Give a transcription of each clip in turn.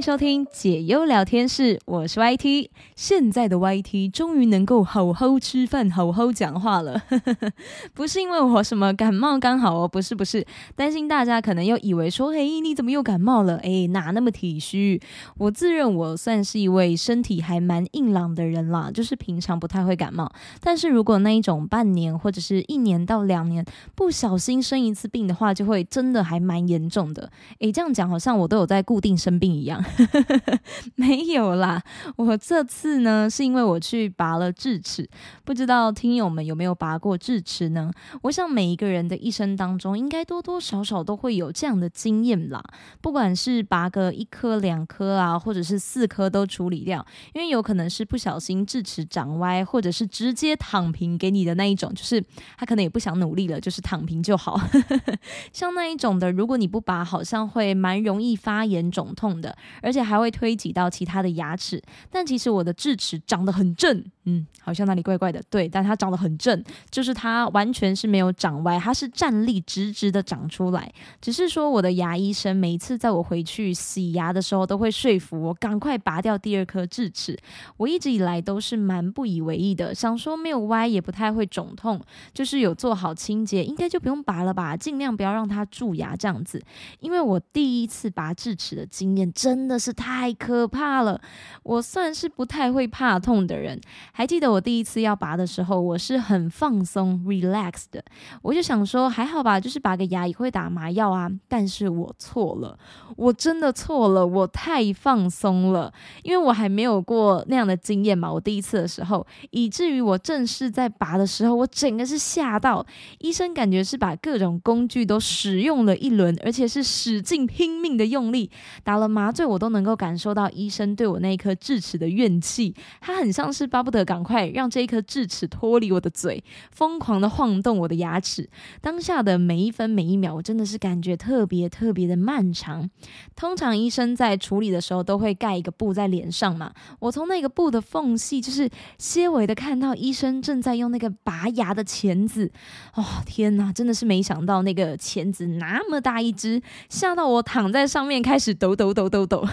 收听解忧聊天室，我是 YT。现在的 YT 终于能够好好吃饭、好好讲话了，不是因为我什么感冒刚好哦，不是不是，担心大家可能又以为说，嘿，你怎么又感冒了？哎，哪那么体虚？我自认我算是一位身体还蛮硬朗的人啦，就是平常不太会感冒，但是如果那一种半年或者是一年到两年不小心生一次病的话，就会真的还蛮严重的。哎，这样讲好像我都有在固定生病一样。没有啦，我这次呢是因为我去拔了智齿，不知道听友们有没有拔过智齿呢？我想每一个人的一生当中，应该多多少少都会有这样的经验啦。不管是拔个一颗两颗啊，或者是四颗都处理掉，因为有可能是不小心智齿长歪，或者是直接躺平给你的那一种，就是他可能也不想努力了，就是躺平就好。像那一种的，如果你不拔，好像会蛮容易发炎肿痛的。而且还会推挤到其他的牙齿，但其实我的智齿长得很正，嗯，好像哪里怪怪的，对，但它长得很正，就是它完全是没有长歪，它是站立直直的长出来。只是说我的牙医生每一次在我回去洗牙的时候，都会说服我赶快拔掉第二颗智齿。我一直以来都是蛮不以为意的，想说没有歪也不太会肿痛，就是有做好清洁，应该就不用拔了吧，尽量不要让它蛀牙这样子。因为我第一次拔智齿的经验真。的是太可怕了！我算是不太会怕痛的人。还记得我第一次要拔的时候，我是很放松、relax 的。我就想说，还好吧，就是拔个牙也会打麻药啊。但是我错了，我真的错了，我太放松了，因为我还没有过那样的经验嘛。我第一次的时候，以至于我正式在拔的时候，我整个是吓到。医生感觉是把各种工具都使用了一轮，而且是使劲拼命的用力打了麻醉。我都能够感受到医生对我那一颗智齿的怨气，他很像是巴不得赶快让这一颗智齿脱离我的嘴，疯狂的晃动我的牙齿。当下的每一分每一秒，我真的是感觉特别特别的漫长。通常医生在处理的时候都会盖一个布在脸上嘛，我从那个布的缝隙，就是些微的看到医生正在用那个拔牙的钳子。哦天哪，真的是没想到那个钳子那么大一只，吓到我躺在上面开始抖抖抖抖抖。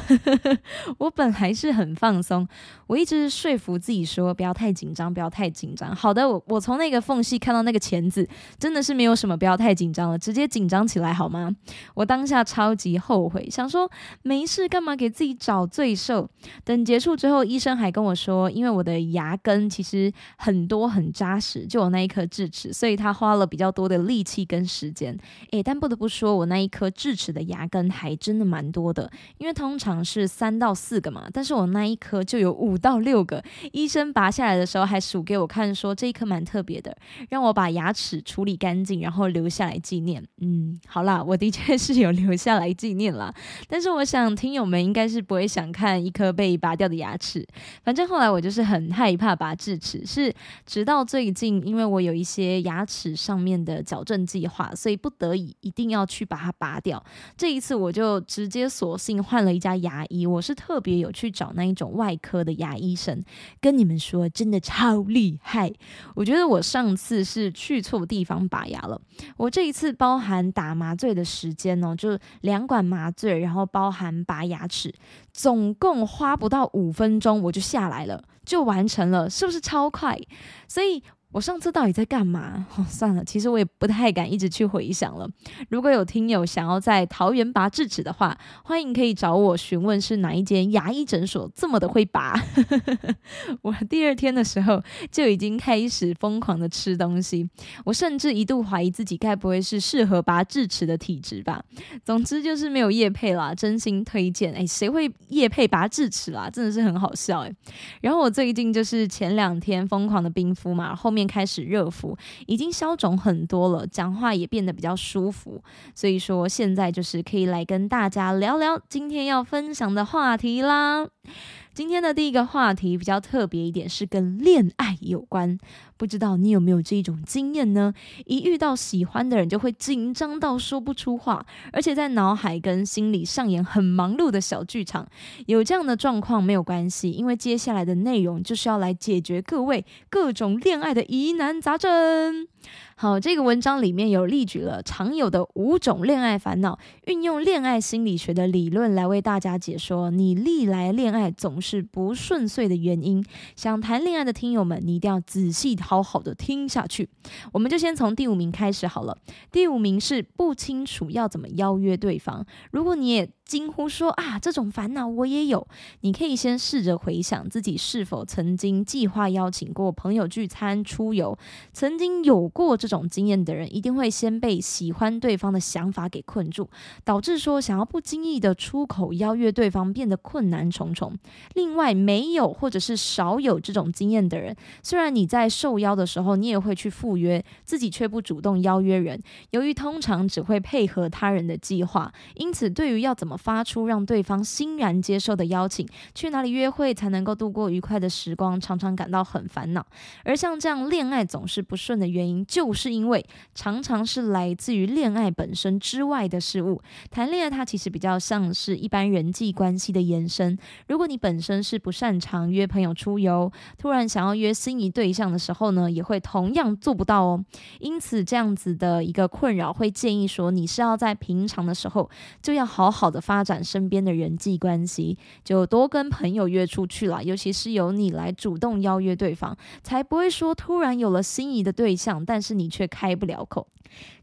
我本来是很放松，我一直说服自己说不要太紧张，不要太紧张。好的，我我从那个缝隙看到那个钳子，真的是没有什么不要太紧张了，直接紧张起来好吗？我当下超级后悔，想说没事干嘛给自己找罪受。等结束之后，医生还跟我说，因为我的牙根其实很多很扎实，就我那一颗智齿，所以他花了比较多的力气跟时间。诶，但不得不说，我那一颗智齿的牙根还真的蛮多的，因为通常。是三到四个嘛，但是我那一颗就有五到六个。医生把拔下来的时候还数给我看，说这一颗蛮特别的，让我把牙齿处理干净，然后留下来纪念。嗯，好啦，我的确是有留下来纪念啦。但是我想听友们应该是不会想看一颗被拔掉的牙齿。反正后来我就是很害怕拔智齿，是直到最近，因为我有一些牙齿上面的矫正计划，所以不得已一定要去把它拔掉。这一次我就直接索性换了一家。牙医，我是特别有去找那一种外科的牙医生，跟你们说，我真的超厉害。我觉得我上次是去错地方拔牙了，我这一次包含打麻醉的时间呢，就两管麻醉，然后包含拔牙齿，总共花不到五分钟我就下来了，就完成了，是不是超快？所以。我上次到底在干嘛？哦算了，其实我也不太敢一直去回想了。如果有听友想要在桃园拔智齿的话，欢迎可以找我询问是哪一间牙医诊所这么的会拔。我第二天的时候就已经开始疯狂的吃东西，我甚至一度怀疑自己该不会是适合拔智齿的体质吧。总之就是没有叶配啦，真心推荐。哎，谁会叶配拔智齿啦？真的是很好笑哎。然后我最近就是前两天疯狂的冰敷嘛，后。面面开始热敷，已经消肿很多了，讲话也变得比较舒服，所以说现在就是可以来跟大家聊聊今天要分享的话题啦。今天的第一个话题比较特别一点，是跟恋爱有关。不知道你有没有这一种经验呢？一遇到喜欢的人，就会紧张到说不出话，而且在脑海跟心里上演很忙碌的小剧场。有这样的状况没有关系，因为接下来的内容就是要来解决各位各种恋爱的疑难杂症。好，这个文章里面有例举了常有的五种恋爱烦恼，运用恋爱心理学的理论来为大家解说你历来恋爱总是不顺遂的原因。想谈恋爱的听友们，你一定要仔细好好的听下去。我们就先从第五名开始好了。第五名是不清楚要怎么邀约对方。如果你也惊呼说啊，这种烦恼我也有。你可以先试着回想自己是否曾经计划邀请过朋友聚餐、出游。曾经有过这这种经验的人，一定会先被喜欢对方的想法给困住，导致说想要不经意的出口邀约对方变得困难重重。另外，没有或者是少有这种经验的人，虽然你在受邀的时候，你也会去赴约，自己却不主动邀约人。由于通常只会配合他人的计划，因此对于要怎么发出让对方欣然接受的邀请，去哪里约会才能够度过愉快的时光，常常感到很烦恼。而像这样恋爱总是不顺的原因，就是因为常常是来自于恋爱本身之外的事物。谈恋爱它其实比较像是一般人际关系的延伸。如果你本身是不擅长约朋友出游，突然想要约心仪对象的时候呢，也会同样做不到哦。因此，这样子的一个困扰，会建议说，你是要在平常的时候就要好好的。发展身边的人际关系，就多跟朋友约出去了，尤其是由你来主动邀约对方，才不会说突然有了心仪的对象，但是你却开不了口。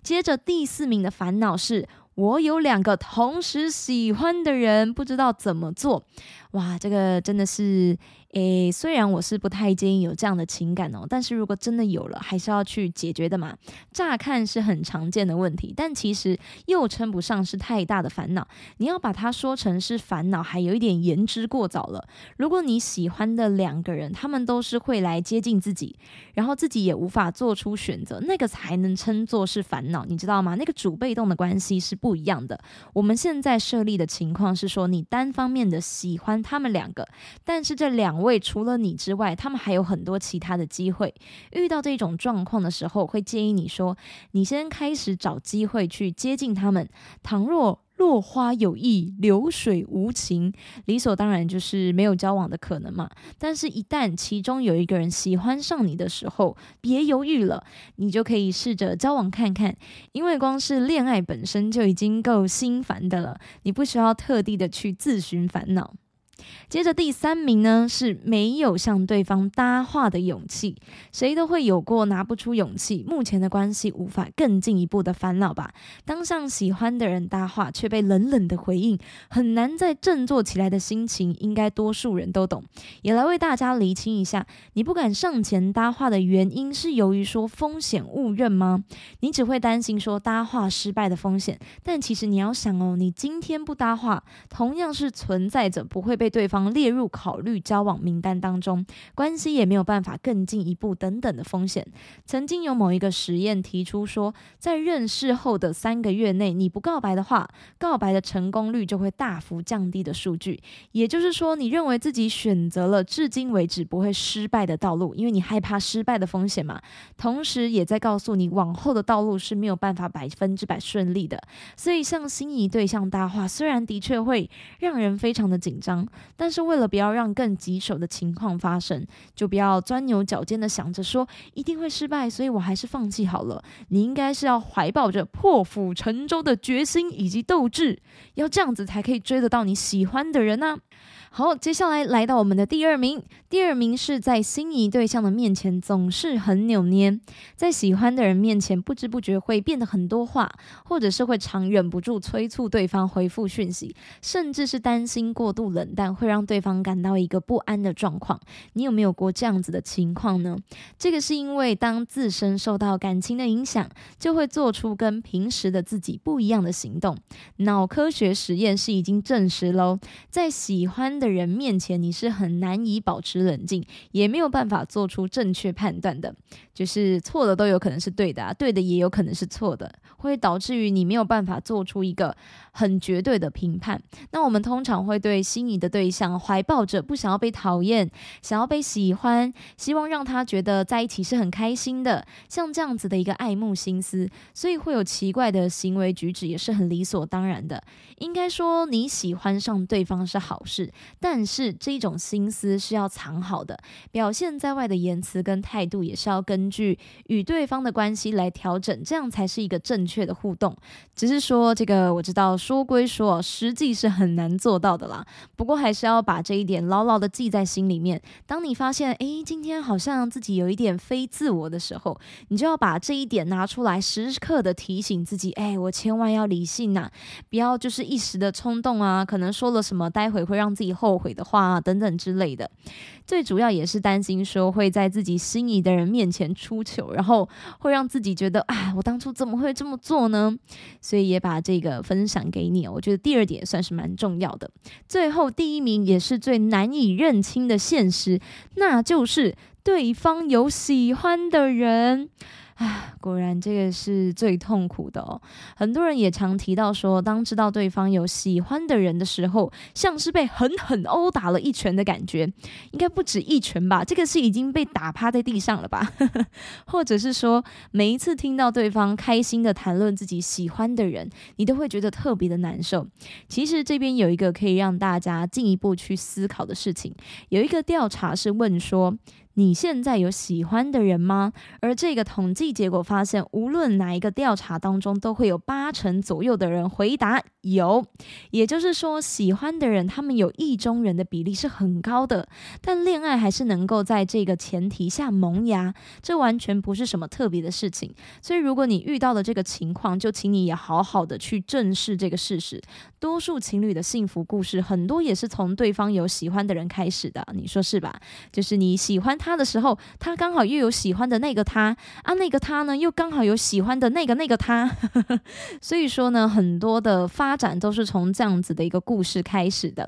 接着第四名的烦恼是，我有两个同时喜欢的人，不知道怎么做。哇，这个真的是。诶，虽然我是不太建议有这样的情感哦，但是如果真的有了，还是要去解决的嘛。乍看是很常见的问题，但其实又称不上是太大的烦恼。你要把它说成是烦恼，还有一点言之过早了。如果你喜欢的两个人，他们都是会来接近自己，然后自己也无法做出选择，那个才能称作是烦恼，你知道吗？那个主被动的关系是不一样的。我们现在设立的情况是说，你单方面的喜欢他们两个，但是这两。位除了你之外，他们还有很多其他的机会。遇到这种状况的时候，会建议你说：“你先开始找机会去接近他们。倘若落花有意，流水无情，理所当然就是没有交往的可能嘛。但是，一旦其中有一个人喜欢上你的时候，别犹豫了，你就可以试着交往看看。因为光是恋爱本身就已经够心烦的了，你不需要特地的去自寻烦恼。”接着第三名呢是没有向对方搭话的勇气，谁都会有过拿不出勇气，目前的关系无法更进一步的烦恼吧。当向喜欢的人搭话却被冷冷的回应，很难再振作起来的心情，应该多数人都懂。也来为大家厘清一下，你不敢上前搭话的原因是由于说风险误认吗？你只会担心说搭话失败的风险，但其实你要想哦，你今天不搭话，同样是存在着不会被。对方列入考虑交往名单当中，关系也没有办法更进一步等等的风险。曾经有某一个实验提出说，在认识后的三个月内，你不告白的话，告白的成功率就会大幅降低的数据。也就是说，你认为自己选择了至今为止不会失败的道路，因为你害怕失败的风险嘛。同时，也在告诉你往后的道路是没有办法百分之百顺利的。所以，向心仪对象搭话，虽然的确会让人非常的紧张。但是为了不要让更棘手的情况发生，就不要钻牛角尖的想着说一定会失败，所以我还是放弃好了。你应该是要怀抱着破釜沉舟的决心以及斗志，要这样子才可以追得到你喜欢的人呢。好，接下来来到我们的第二名。第二名是在心仪对象的面前总是很扭捏，在喜欢的人面前不知不觉会变得很多话，或者是会常忍不住催促对方回复讯息，甚至是担心过度冷淡会让对方感到一个不安的状况。你有没有过这样子的情况呢？这个是因为当自身受到感情的影响，就会做出跟平时的自己不一样的行动。脑科学实验是已经证实喽，在喜欢。的人面前，你是很难以保持冷静，也没有办法做出正确判断的。就是错的都有可能是对的，啊，对的也有可能是错的，会导致于你没有办法做出一个很绝对的评判。那我们通常会对心仪的对象怀抱着不想要被讨厌、想要被喜欢、希望让他觉得在一起是很开心的，像这样子的一个爱慕心思，所以会有奇怪的行为举止，也是很理所当然的。应该说，你喜欢上对方是好事。但是这种心思是要藏好的，表现在外的言辞跟态度也是要根据与对方的关系来调整，这样才是一个正确的互动。只是说这个我知道说归说，实际是很难做到的啦。不过还是要把这一点牢牢的记在心里面。当你发现诶，今天好像自己有一点非自我的时候，你就要把这一点拿出来，时刻的提醒自己，哎，我千万要理性呐，不要就是一时的冲动啊，可能说了什么，待会会让自己后悔的话，等等之类的。最主要也是担心说会在自己心仪的人面前出糗，然后会让自己觉得，啊，我当初怎么会这么做呢？所以也把这个分享给你。我觉得第二点算是蛮重要的。最后第一名也是最难以认清的现实，那就是对方有喜欢的人。唉，果然这个是最痛苦的哦。很多人也常提到说，当知道对方有喜欢的人的时候，像是被狠狠殴打了一拳的感觉，应该不止一拳吧？这个是已经被打趴在地上了吧？或者是说，每一次听到对方开心的谈论自己喜欢的人，你都会觉得特别的难受。其实这边有一个可以让大家进一步去思考的事情，有一个调查是问说。你现在有喜欢的人吗？而这个统计结果发现，无论哪一个调查当中，都会有八成左右的人回答有。也就是说，喜欢的人，他们有意中人的比例是很高的。但恋爱还是能够在这个前提下萌芽，这完全不是什么特别的事情。所以，如果你遇到了这个情况，就请你也好好的去正视这个事实。多数情侣的幸福故事，很多也是从对方有喜欢的人开始的，你说是吧？就是你喜欢。他的时候，他刚好又有喜欢的那个他啊，那个他呢又刚好有喜欢的那个那个他，所以说呢，很多的发展都是从这样子的一个故事开始的。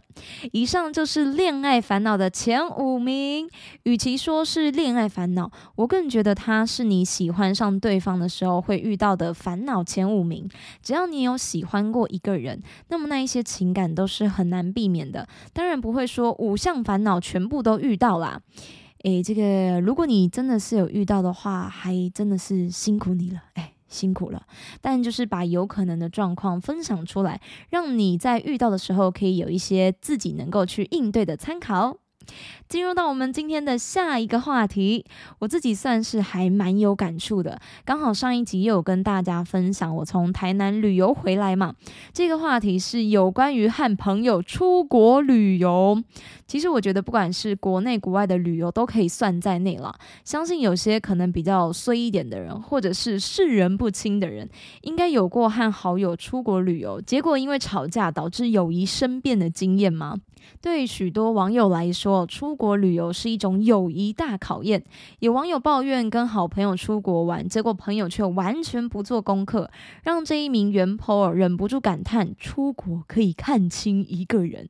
以上就是恋爱烦恼的前五名，与其说是恋爱烦恼，我更觉得它是你喜欢上对方的时候会遇到的烦恼前五名。只要你有喜欢过一个人，那么那一些情感都是很难避免的。当然不会说五项烦恼全部都遇到啦。诶，这个如果你真的是有遇到的话，还真的是辛苦你了，诶，辛苦了。但就是把有可能的状况分享出来，让你在遇到的时候可以有一些自己能够去应对的参考。进入到我们今天的下一个话题，我自己算是还蛮有感触的。刚好上一集也有跟大家分享，我从台南旅游回来嘛。这个话题是有关于和朋友出国旅游。其实我觉得，不管是国内国外的旅游，都可以算在内了。相信有些可能比较衰一点的人，或者是世人不清的人，应该有过和好友出国旅游，结果因为吵架导致友谊生变的经验吗？对许多网友来说，出国旅游是一种友谊大考验。有网友抱怨跟好朋友出国玩，结果朋友却完全不做功课，让这一名原 po 忍不住感叹：出国可以看清一个人。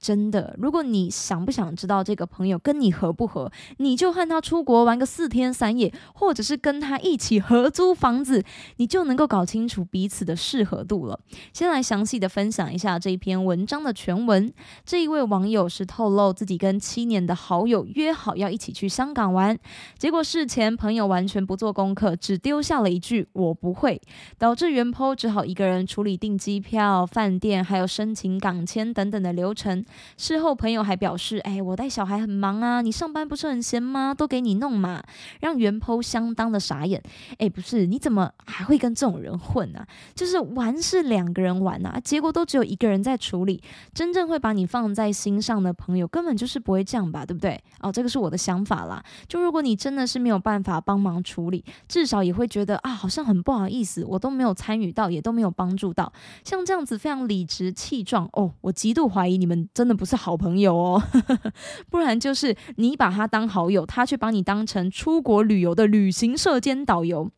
真的，如果你想不想知道这个朋友跟你合不合，你就和他出国玩个四天三夜，或者是跟他一起合租房子，你就能够搞清楚彼此的适合度了。先来详细的分享一下这一篇文章的全文。这一位位网友是透露自己跟七年的好友约好要一起去香港玩，结果事前朋友完全不做功课，只丢下了一句“我不会”，导致原 po 只好一个人处理订机票、饭店，还有申请港签等等的流程。事后，朋友还表示：“哎，我带小孩很忙啊，你上班不是很闲吗？都给你弄嘛。”让袁剖相当的傻眼。哎，不是，你怎么还会跟这种人混啊？就是玩是两个人玩啊，结果都只有一个人在处理。真正会把你放在心上的朋友，根本就是不会这样吧？对不对？哦，这个是我的想法啦。就如果你真的是没有办法帮忙处理，至少也会觉得啊，好像很不好意思，我都没有参与到，也都没有帮助到。像这样子非常理直气壮哦，我极度怀疑你们。真的不是好朋友哦，不然就是你把他当好友，他却把你当成出国旅游的旅行社兼导游。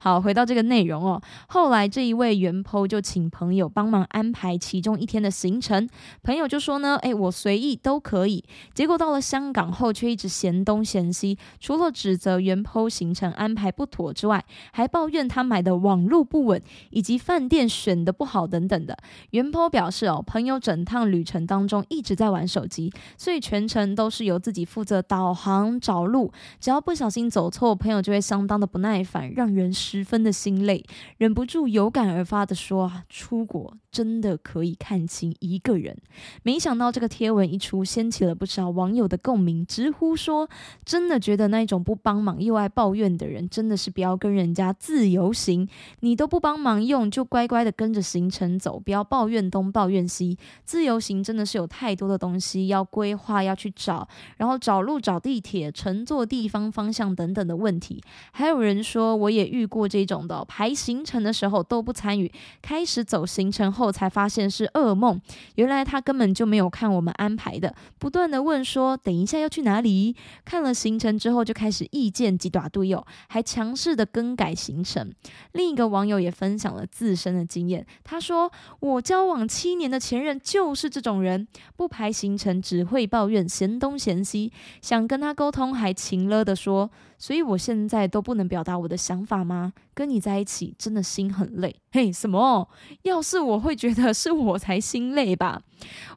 好，回到这个内容哦。后来这一位原 po 就请朋友帮忙安排其中一天的行程，朋友就说呢，哎，我随意都可以。结果到了香港后，却一直嫌东嫌西，除了指责原 po 行程安排不妥之外，还抱怨他买的网路不稳，以及饭店选的不好等等的。原 po 表示哦，朋友整趟旅程当中一直在玩手机，所以全程都是由自己负责导航找路，只要不小心走错，朋友就会相当的不耐烦，让人人十分的心累，忍不住有感而发的说：“啊，出国真的可以看清一个人。”没想到这个贴文一出，掀起了不少网友的共鸣，直呼说：“真的觉得那种不帮忙又爱抱怨的人，真的是不要跟人家自由行。你都不帮忙用，就乖乖的跟着行程走，不要抱怨东抱怨西。自由行真的是有太多的东西要规划，要去找，然后找路、找地铁、乘坐地方、方向等等的问题。还有人说，我也遇过这种的，排行程的时候都不参与，开始走行程后才发现是噩梦。原来他根本就没有看我们安排的，不断的问说等一下要去哪里。看了行程之后就开始意见极大队友，还强势的更改行程。另一个网友也分享了自身的经验，他说我交往七年的前任就是这种人，不排行程，只会抱怨，嫌东嫌西。想跟他沟通，还情了的说。所以我现在都不能表达我的想法吗？跟你在一起真的心很累。嘿，什么？要是我会觉得是我才心累吧？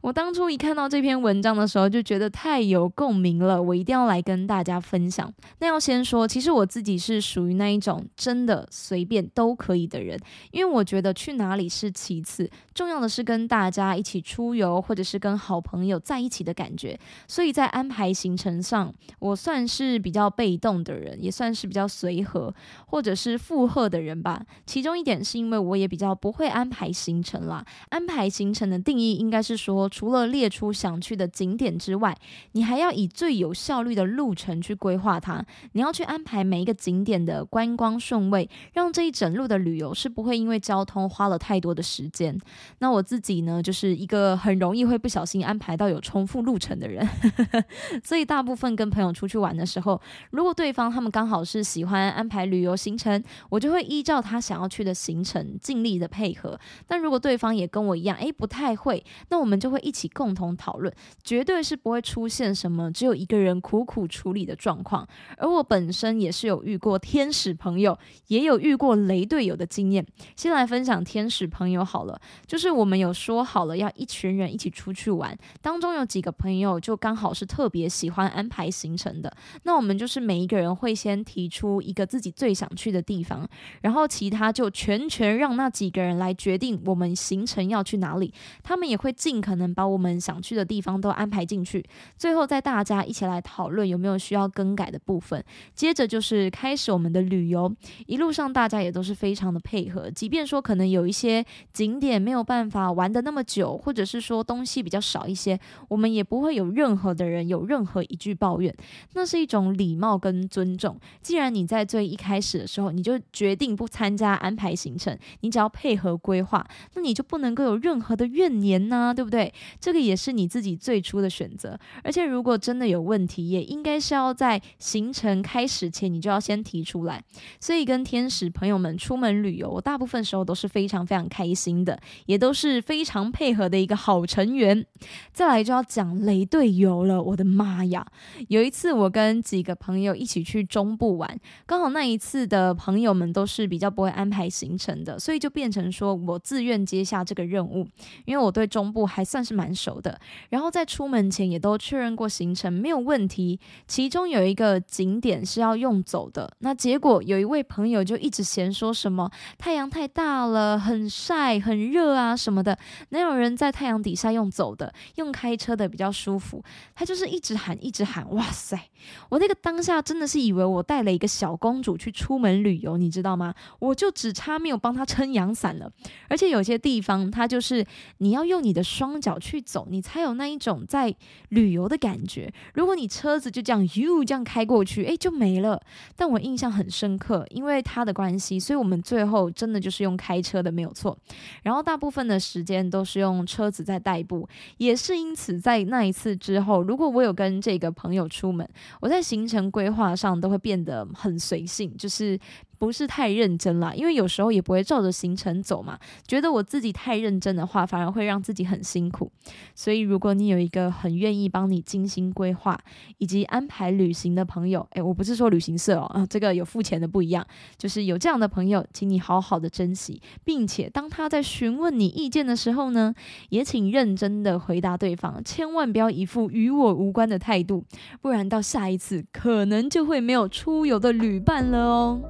我当初一看到这篇文章的时候，就觉得太有共鸣了，我一定要来跟大家分享。那要先说，其实我自己是属于那一种真的随便都可以的人，因为我觉得去哪里是其次，重要的是跟大家一起出游，或者是跟好朋友在一起的感觉。所以在安排行程上，我算是比较被动的。人也算是比较随和或者是附和的人吧。其中一点是因为我也比较不会安排行程啦。安排行程的定义应该是说，除了列出想去的景点之外，你还要以最有效率的路程去规划它。你要去安排每一个景点的观光顺位，让这一整路的旅游是不会因为交通花了太多的时间。那我自己呢，就是一个很容易会不小心安排到有重复路程的人，所以大部分跟朋友出去玩的时候，如果对方他们刚好是喜欢安排旅游行程，我就会依照他想要去的行程尽力的配合。但如果对方也跟我一样，诶，不太会，那我我们就会一起共同讨论，绝对是不会出现什么只有一个人苦苦处理的状况。而我本身也是有遇过天使朋友，也有遇过雷队友的经验。先来分享天使朋友好了，就是我们有说好了要一群人一起出去玩，当中有几个朋友就刚好是特别喜欢安排行程的，那我们就是每一个人。会先提出一个自己最想去的地方，然后其他就全权让那几个人来决定我们行程要去哪里。他们也会尽尽可能把我们想去的地方都安排进去。最后再大家一起来讨论有没有需要更改的部分。接着就是开始我们的旅游，一路上大家也都是非常的配合，即便说可能有一些景点没有办法玩的那么久，或者是说东西比较少一些，我们也不会有任何的人有任何一句抱怨。那是一种礼貌跟尊。重。既然你在最一开始的时候，你就决定不参加安排行程，你只要配合规划，那你就不能够有任何的怨言呐，对不对？这个也是你自己最初的选择。而且如果真的有问题，也应该是要在行程开始前你就要先提出来。所以跟天使朋友们出门旅游，我大部分时候都是非常非常开心的，也都是非常配合的一个好成员。再来就要讲雷队友了，我的妈呀！有一次我跟几个朋友一起。去中部玩，刚好那一次的朋友们都是比较不会安排行程的，所以就变成说我自愿接下这个任务，因为我对中部还算是蛮熟的。然后在出门前也都确认过行程没有问题，其中有一个景点是要用走的，那结果有一位朋友就一直嫌说什么太阳太大了，很晒很热啊什么的，哪有人在太阳底下用走的，用开车的比较舒服。他就是一直喊一直喊，哇塞，我那个当下真的是。以为我带了一个小公主去出门旅游，你知道吗？我就只差没有帮她撑阳伞了。而且有些地方，它就是你要用你的双脚去走，你才有那一种在旅游的感觉。如果你车子就这样哟这样开过去，诶，就没了。但我印象很深刻，因为他的关系，所以我们最后真的就是用开车的，没有错。然后大部分的时间都是用车子在代步，也是因此在那一次之后，如果我有跟这个朋友出门，我在行程规划上。都会变得很随性，就是。不是太认真了，因为有时候也不会照着行程走嘛。觉得我自己太认真的话，反而会让自己很辛苦。所以，如果你有一个很愿意帮你精心规划以及安排旅行的朋友，诶，我不是说旅行社哦，啊，这个有付钱的不一样，就是有这样的朋友，请你好好的珍惜，并且当他在询问你意见的时候呢，也请认真的回答对方，千万不要一副与我无关的态度，不然到下一次可能就会没有出游的旅伴了哦。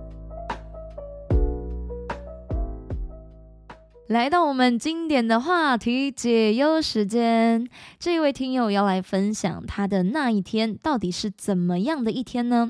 来到我们经典的话题解忧时间，这位听友要来分享他的那一天到底是怎么样的一天呢？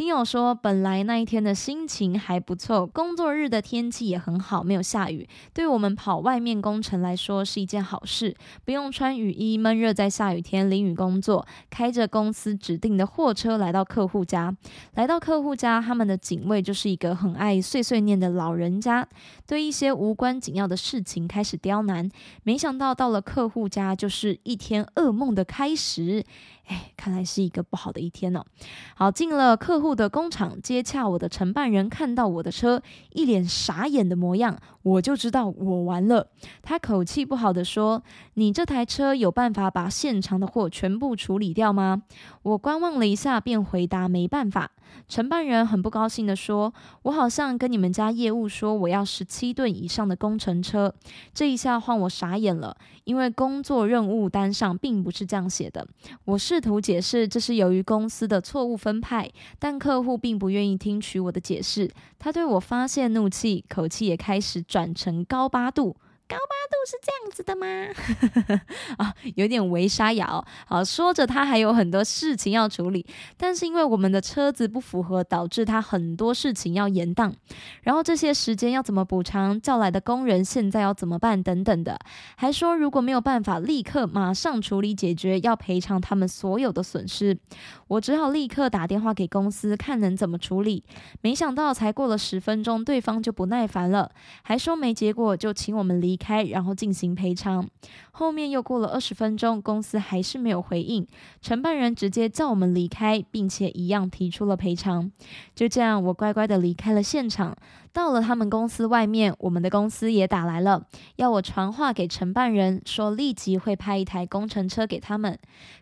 听友说，本来那一天的心情还不错，工作日的天气也很好，没有下雨，对我们跑外面工程来说是一件好事，不用穿雨衣闷热在下雨天淋雨工作，开着公司指定的货车来到客户家。来到客户家，他们的警卫就是一个很爱碎碎念的老人家，对一些无关紧要的事情开始刁难。没想到到了客户家，就是一天噩梦的开始。哎，看来是一个不好的一天呢。好，进了客户的工厂，接洽我的承办人看到我的车，一脸傻眼的模样，我就知道我完了。他口气不好的说：“你这台车有办法把现场的货全部处理掉吗？”我观望了一下，便回答：“没办法。”承办人很不高兴的说：“我好像跟你们家业务说我要十七吨以上的工程车。”这一下换我傻眼了，因为工作任务单上并不是这样写的。我是试图解释这是由于公司的错误分派，但客户并不愿意听取我的解释。他对我发泄怒气，口气也开始转成高八度。高八度是这样子的吗？啊，有点微沙哑。好，说着他还有很多事情要处理，但是因为我们的车子不符合，导致他很多事情要延宕。然后这些时间要怎么补偿？叫来的工人现在要怎么办？等等的，还说如果没有办法立刻马上处理解决，要赔偿他们所有的损失。我只好立刻打电话给公司，看能怎么处理。没想到才过了十分钟，对方就不耐烦了，还说没结果就请我们离开，然后进行赔偿。后面又过了二十分钟，公司还是没有回应，承办人直接叫我们离开，并且一样提出了赔偿。就这样，我乖乖的离开了现场。到了他们公司外面，我们的公司也打来了，要我传话给承办人，说立即会派一台工程车给他们。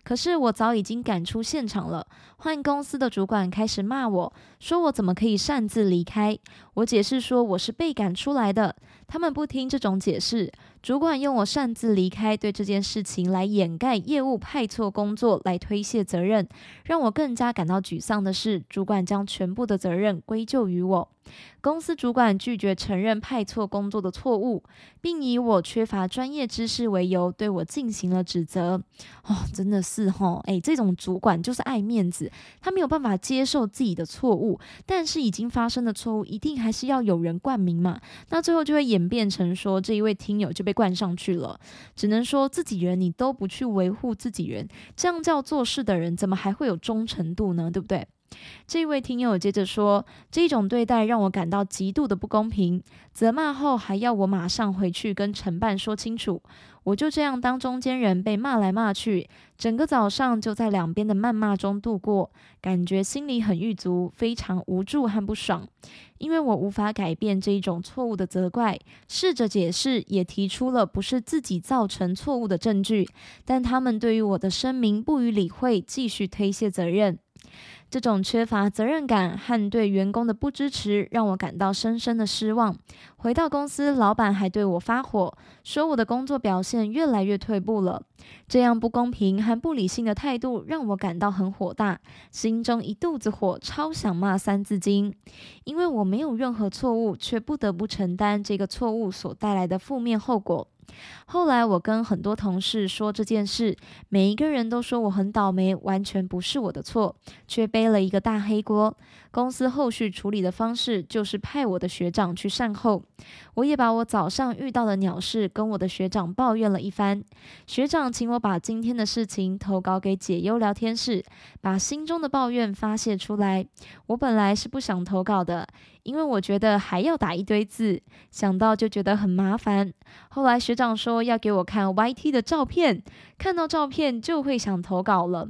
可是我早已经赶出现场了，换公司的主管开始骂我，说我怎么可以擅自离开？我解释说我是被赶出来的，他们不听这种解释。是主管用我擅自离开对这件事情来掩盖业务派错工作，来推卸责任。让我更加感到沮丧的是，主管将全部的责任归咎于我。公司主管拒绝承认派错工作的错误，并以我缺乏专业知识为由对我进行了指责。哦，真的是哈，哎，这种主管就是爱面子，他没有办法接受自己的错误，但是已经发生的错误一定还是要有人冠名嘛。那最后就会演变成说，这一位听友就被灌上去了。只能说自己人你都不去维护自己人，这样叫做事的人怎么还会有忠诚度呢？对不对？这位听友接着说：“这种对待让我感到极度的不公平。”责骂后还要我马上回去跟承办说清楚。我就这样当中间人被骂来骂去，整个早上就在两边的谩骂中度过，感觉心里很郁足，非常无助和不爽。因为我无法改变这一种错误的责怪，试着解释，也提出了不是自己造成错误的证据，但他们对于我的声明不予理会，继续推卸责任。这种缺乏责任感和对员工的不支持，让我感到深深的失望。回到公司，老板还对我发火，说我的工作表现越来越退步了。这样不公平和不理性的态度，让我感到很火大，心中一肚子火，超想骂《三字经》，因为我没有任何错误，却不得不承担这个错误所带来的负面后果。后来我跟很多同事说这件事，每一个人都说我很倒霉，完全不是我的错，却背了一个大黑锅。公司后续处理的方式就是派我的学长去善后。我也把我早上遇到的鸟事跟我的学长抱怨了一番。学长请我把今天的事情投稿给解忧聊天室，把心中的抱怨发泄出来。我本来是不想投稿的，因为我觉得还要打一堆字，想到就觉得很麻烦。后来学长说要给我看 YT 的照片，看到照片就会想投稿了。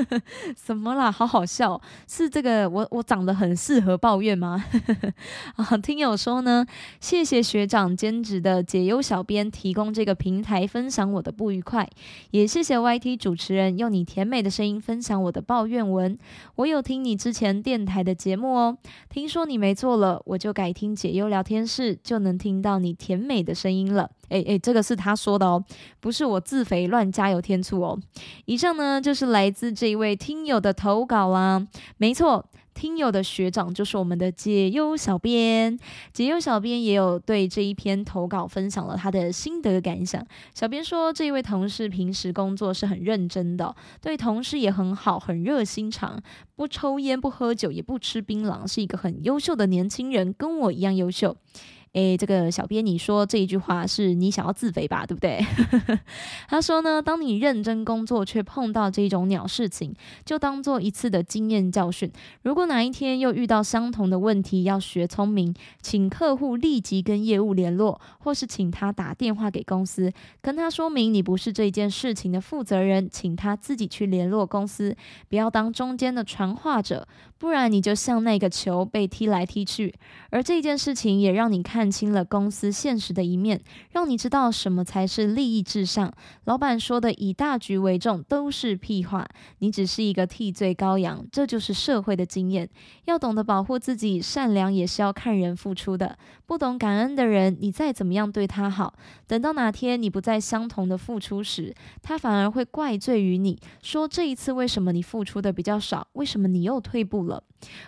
什么啦？好好笑，是这个我我长得很适合抱怨吗？啊，听友说呢，谢谢学长兼职的解忧小编提供这个平台分享我的不愉快，也谢谢 YT 主持人用你甜美的声音分享我的抱怨文。我有听你之前电台的节目哦，听说你没做了，我就改听解忧聊天室，就能听到你甜美的声音了。诶诶，这个是他说的哦，不是我自肥乱加油添醋哦。以上呢就是来自这一位听友的投稿啦，没错，听友的学长就是我们的解忧小编，解忧小编也有对这一篇投稿分享了他的心得感想。小编说，这一位同事平时工作是很认真的，对同事也很好，很热心肠，不抽烟，不喝酒，也不吃槟榔，是一个很优秀的年轻人，跟我一样优秀。诶，这个小编，你说这一句话是你想要自肥吧，对不对？他说呢，当你认真工作却碰到这种鸟事情，就当做一次的经验教训。如果哪一天又遇到相同的问题，要学聪明，请客户立即跟业务联络，或是请他打电话给公司，跟他说明你不是这件事情的负责人，请他自己去联络公司，不要当中间的传话者，不然你就像那个球被踢来踢去。而这件事情也让你看。看清了公司现实的一面，让你知道什么才是利益至上。老板说的以大局为重都是屁话，你只是一个替罪羔羊。这就是社会的经验，要懂得保护自己，善良也是要看人付出的。不懂感恩的人，你再怎么样对他好，等到哪天你不再相同的付出时，他反而会怪罪于你，说这一次为什么你付出的比较少，为什么你又退步了？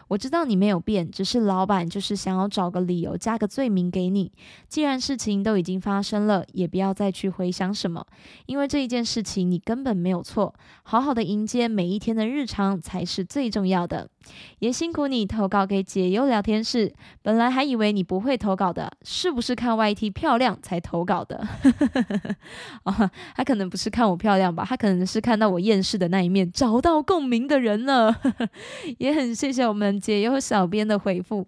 我知道你没有变，只是老板就是想要找个理由加个罪名给你。既然事情都已经发生了，也不要再去回想什么，因为这一件事情你根本没有错。好好的迎接每一天的日常才是最重要的。也辛苦你投稿给解忧聊天室，本来还以为你不会投稿的，是不是看 YT 漂亮才投稿的？哦，他可能不是看我漂亮吧，他可能是看到我厌世的那一面，找到共鸣的人了。也很谢谢我们解忧小编的回复，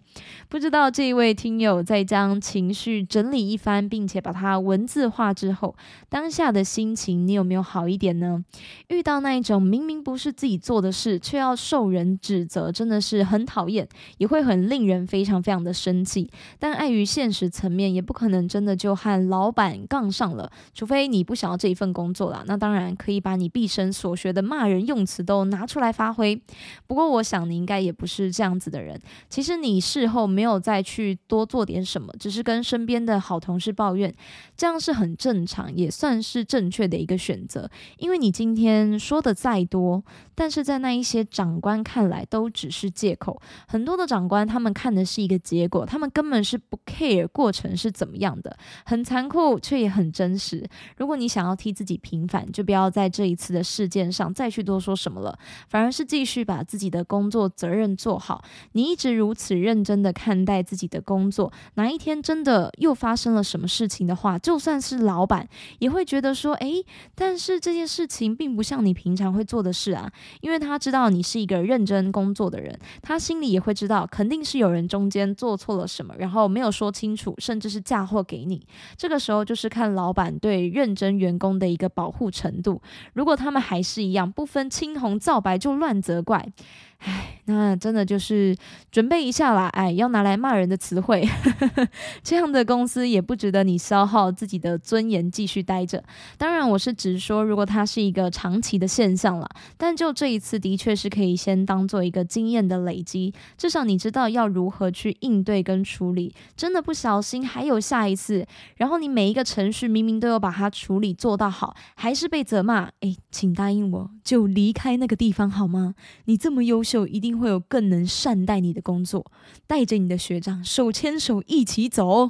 不知道这一位听友在将情绪整理一番，并且把它文字化之后，当下的心情你有没有好一点呢？遇到那一种明明不是自己做的事，却要受人指责。真的是很讨厌，也会很令人非常非常的生气。但碍于现实层面，也不可能真的就和老板杠上了。除非你不想要这一份工作啦，那当然可以把你毕生所学的骂人用词都拿出来发挥。不过我想你应该也不是这样子的人。其实你事后没有再去多做点什么，只是跟身边的好同事抱怨，这样是很正常，也算是正确的一个选择。因为你今天说的再多，但是在那一些长官看来都。只是借口，很多的长官他们看的是一个结果，他们根本是不 care 过程是怎么样的，很残酷却也很真实。如果你想要替自己平反，就不要在这一次的事件上再去多说什么了，反而是继续把自己的工作责任做好。你一直如此认真的看待自己的工作，哪一天真的又发生了什么事情的话，就算是老板也会觉得说，诶，但是这件事情并不像你平常会做的事啊，因为他知道你是一个认真工作。的人，他心里也会知道，肯定是有人中间做错了什么，然后没有说清楚，甚至是嫁祸给你。这个时候就是看老板对认真员工的一个保护程度。如果他们还是一样不分青红皂白就乱责怪。唉，那真的就是准备一下啦，哎，要拿来骂人的词汇，这样的公司也不值得你消耗自己的尊严继续待着。当然，我是只说，如果它是一个长期的现象了，但就这一次，的确是可以先当做一个经验的累积，至少你知道要如何去应对跟处理。真的不小心还有下一次，然后你每一个程序明明都有把它处理做到好，还是被责骂，哎，请答应我就离开那个地方好吗？你这么优。秀一定会有更能善待你的工作，带着你的学长手牵手一起走。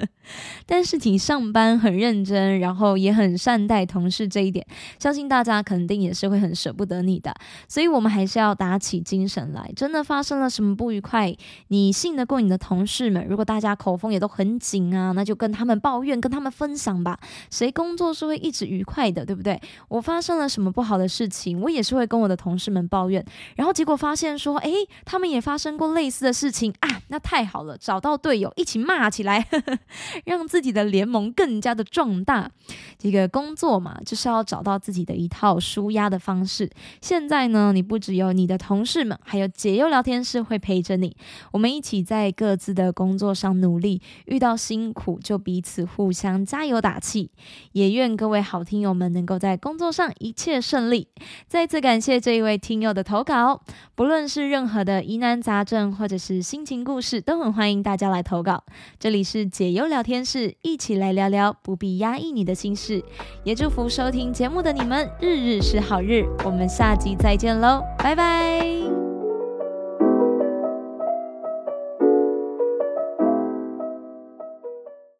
但是你上班很认真，然后也很善待同事这一点，相信大家肯定也是会很舍不得你的。所以，我们还是要打起精神来。真的发生了什么不愉快，你信得过你的同事们？如果大家口风也都很紧啊，那就跟他们抱怨，跟他们分享吧。谁工作是会一直愉快的，对不对？我发生了什么不好的事情，我也是会跟我的同事们抱怨，然后。结果发现说，哎，他们也发生过类似的事情啊，那太好了，找到队友一起骂起来，让自己的联盟更加的壮大。这个工作嘛，就是要找到自己的一套舒压的方式。现在呢，你不只有你的同事们，还有解忧聊天室会陪着你，我们一起在各自的工作上努力，遇到辛苦就彼此互相加油打气。也愿各位好听友们能够在工作上一切顺利。再次感谢这一位听友的投稿。不论无论是任何的疑难杂症，或者是心情故事，都很欢迎大家来投稿。这里是解忧聊天室，一起来聊聊，不必压抑你的心事。也祝福收听节目的你们，日日是好日。我们下集再见喽，拜拜。